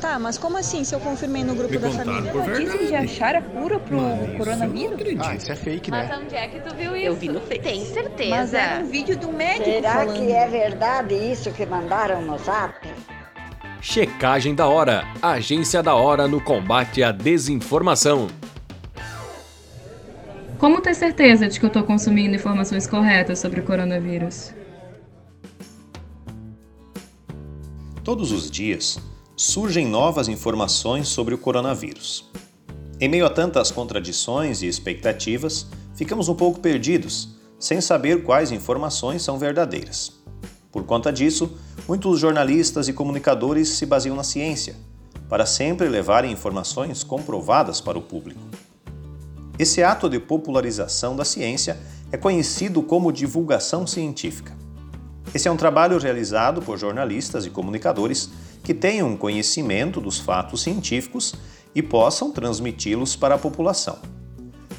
Tá, mas como assim se eu confirmei no grupo Me da família? por verdade. Notícias de achar a cura pro Mas coronavírus? acredito. Ah, isso é fake, Mas né? onde é que tu viu isso? Eu vi no Face. Tem certeza. Mas era um vídeo do médico Será falando. que é verdade isso que mandaram no zap? Checagem da Hora, agência da hora no combate à desinformação. Como ter certeza de que eu estou consumindo informações corretas sobre o coronavírus? Todos os dias surgem novas informações sobre o coronavírus. Em meio a tantas contradições e expectativas, ficamos um pouco perdidos, sem saber quais informações são verdadeiras. Por conta disso, muitos jornalistas e comunicadores se baseiam na ciência, para sempre levarem informações comprovadas para o público. Esse ato de popularização da ciência é conhecido como divulgação científica. Esse é um trabalho realizado por jornalistas e comunicadores que tenham conhecimento dos fatos científicos e possam transmiti-los para a população.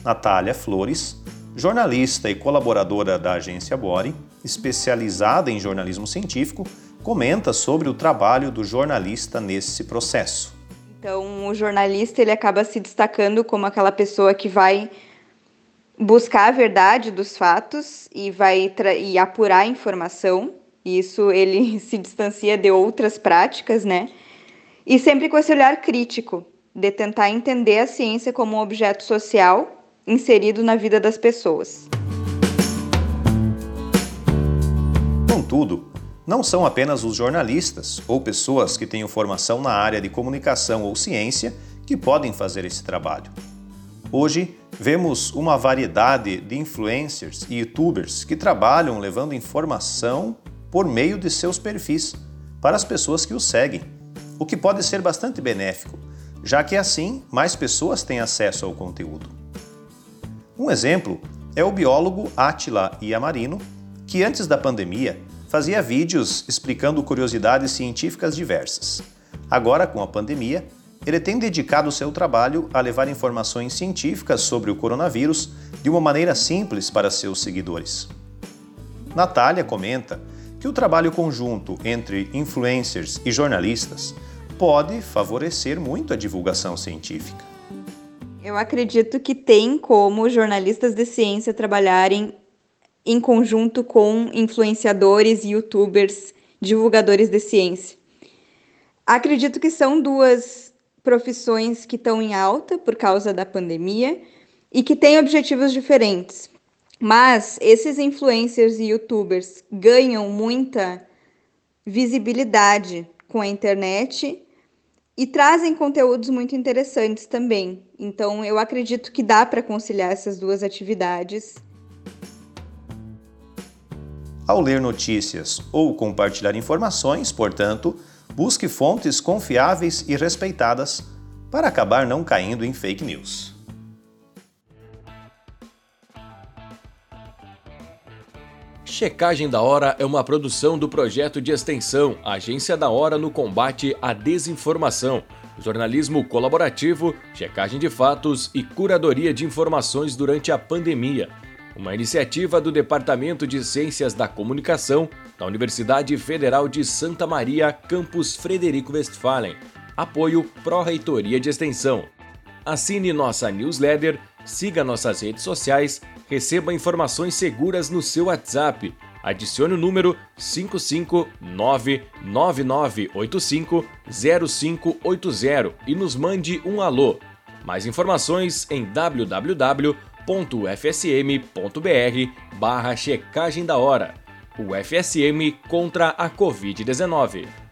Natália Flores, jornalista e colaboradora da agência Bore, especializada em jornalismo científico, comenta sobre o trabalho do jornalista nesse processo. Então, o jornalista ele acaba se destacando como aquela pessoa que vai buscar a verdade dos fatos e vai e apurar a informação. Isso ele se distancia de outras práticas, né? E sempre com esse olhar crítico de tentar entender a ciência como um objeto social inserido na vida das pessoas. Contudo, não são apenas os jornalistas ou pessoas que tenham formação na área de comunicação ou ciência que podem fazer esse trabalho. Hoje, vemos uma variedade de influencers e youtubers que trabalham levando informação por meio de seus perfis para as pessoas que os seguem, o que pode ser bastante benéfico, já que assim mais pessoas têm acesso ao conteúdo. Um exemplo é o biólogo Átila Iamarino, que antes da pandemia fazia vídeos explicando curiosidades científicas diversas. Agora, com a pandemia, ele tem dedicado seu trabalho a levar informações científicas sobre o coronavírus de uma maneira simples para seus seguidores. Natália comenta que o trabalho conjunto entre influencers e jornalistas pode favorecer muito a divulgação científica. Eu acredito que tem como jornalistas de ciência trabalharem em conjunto com influenciadores youtubers, divulgadores de ciência. Acredito que são duas profissões que estão em alta por causa da pandemia e que têm objetivos diferentes. Mas esses influencers e youtubers ganham muita visibilidade com a internet e trazem conteúdos muito interessantes também. Então, eu acredito que dá para conciliar essas duas atividades. Ao ler notícias ou compartilhar informações, portanto, busque fontes confiáveis e respeitadas para acabar não caindo em fake news. Checagem da Hora é uma produção do projeto de extensão Agência da Hora no combate à desinformação, jornalismo colaborativo, checagem de fatos e curadoria de informações durante a pandemia. Uma iniciativa do Departamento de Ciências da Comunicação da Universidade Federal de Santa Maria, campus Frederico Westphalen. Apoio Pró-Reitoria de Extensão. Assine nossa newsletter, siga nossas redes sociais, receba informações seguras no seu WhatsApp. Adicione o número 55999850580 e nos mande um alô. Mais informações em www.ufsm.br barra checagem da hora. O FSM contra a Covid-19.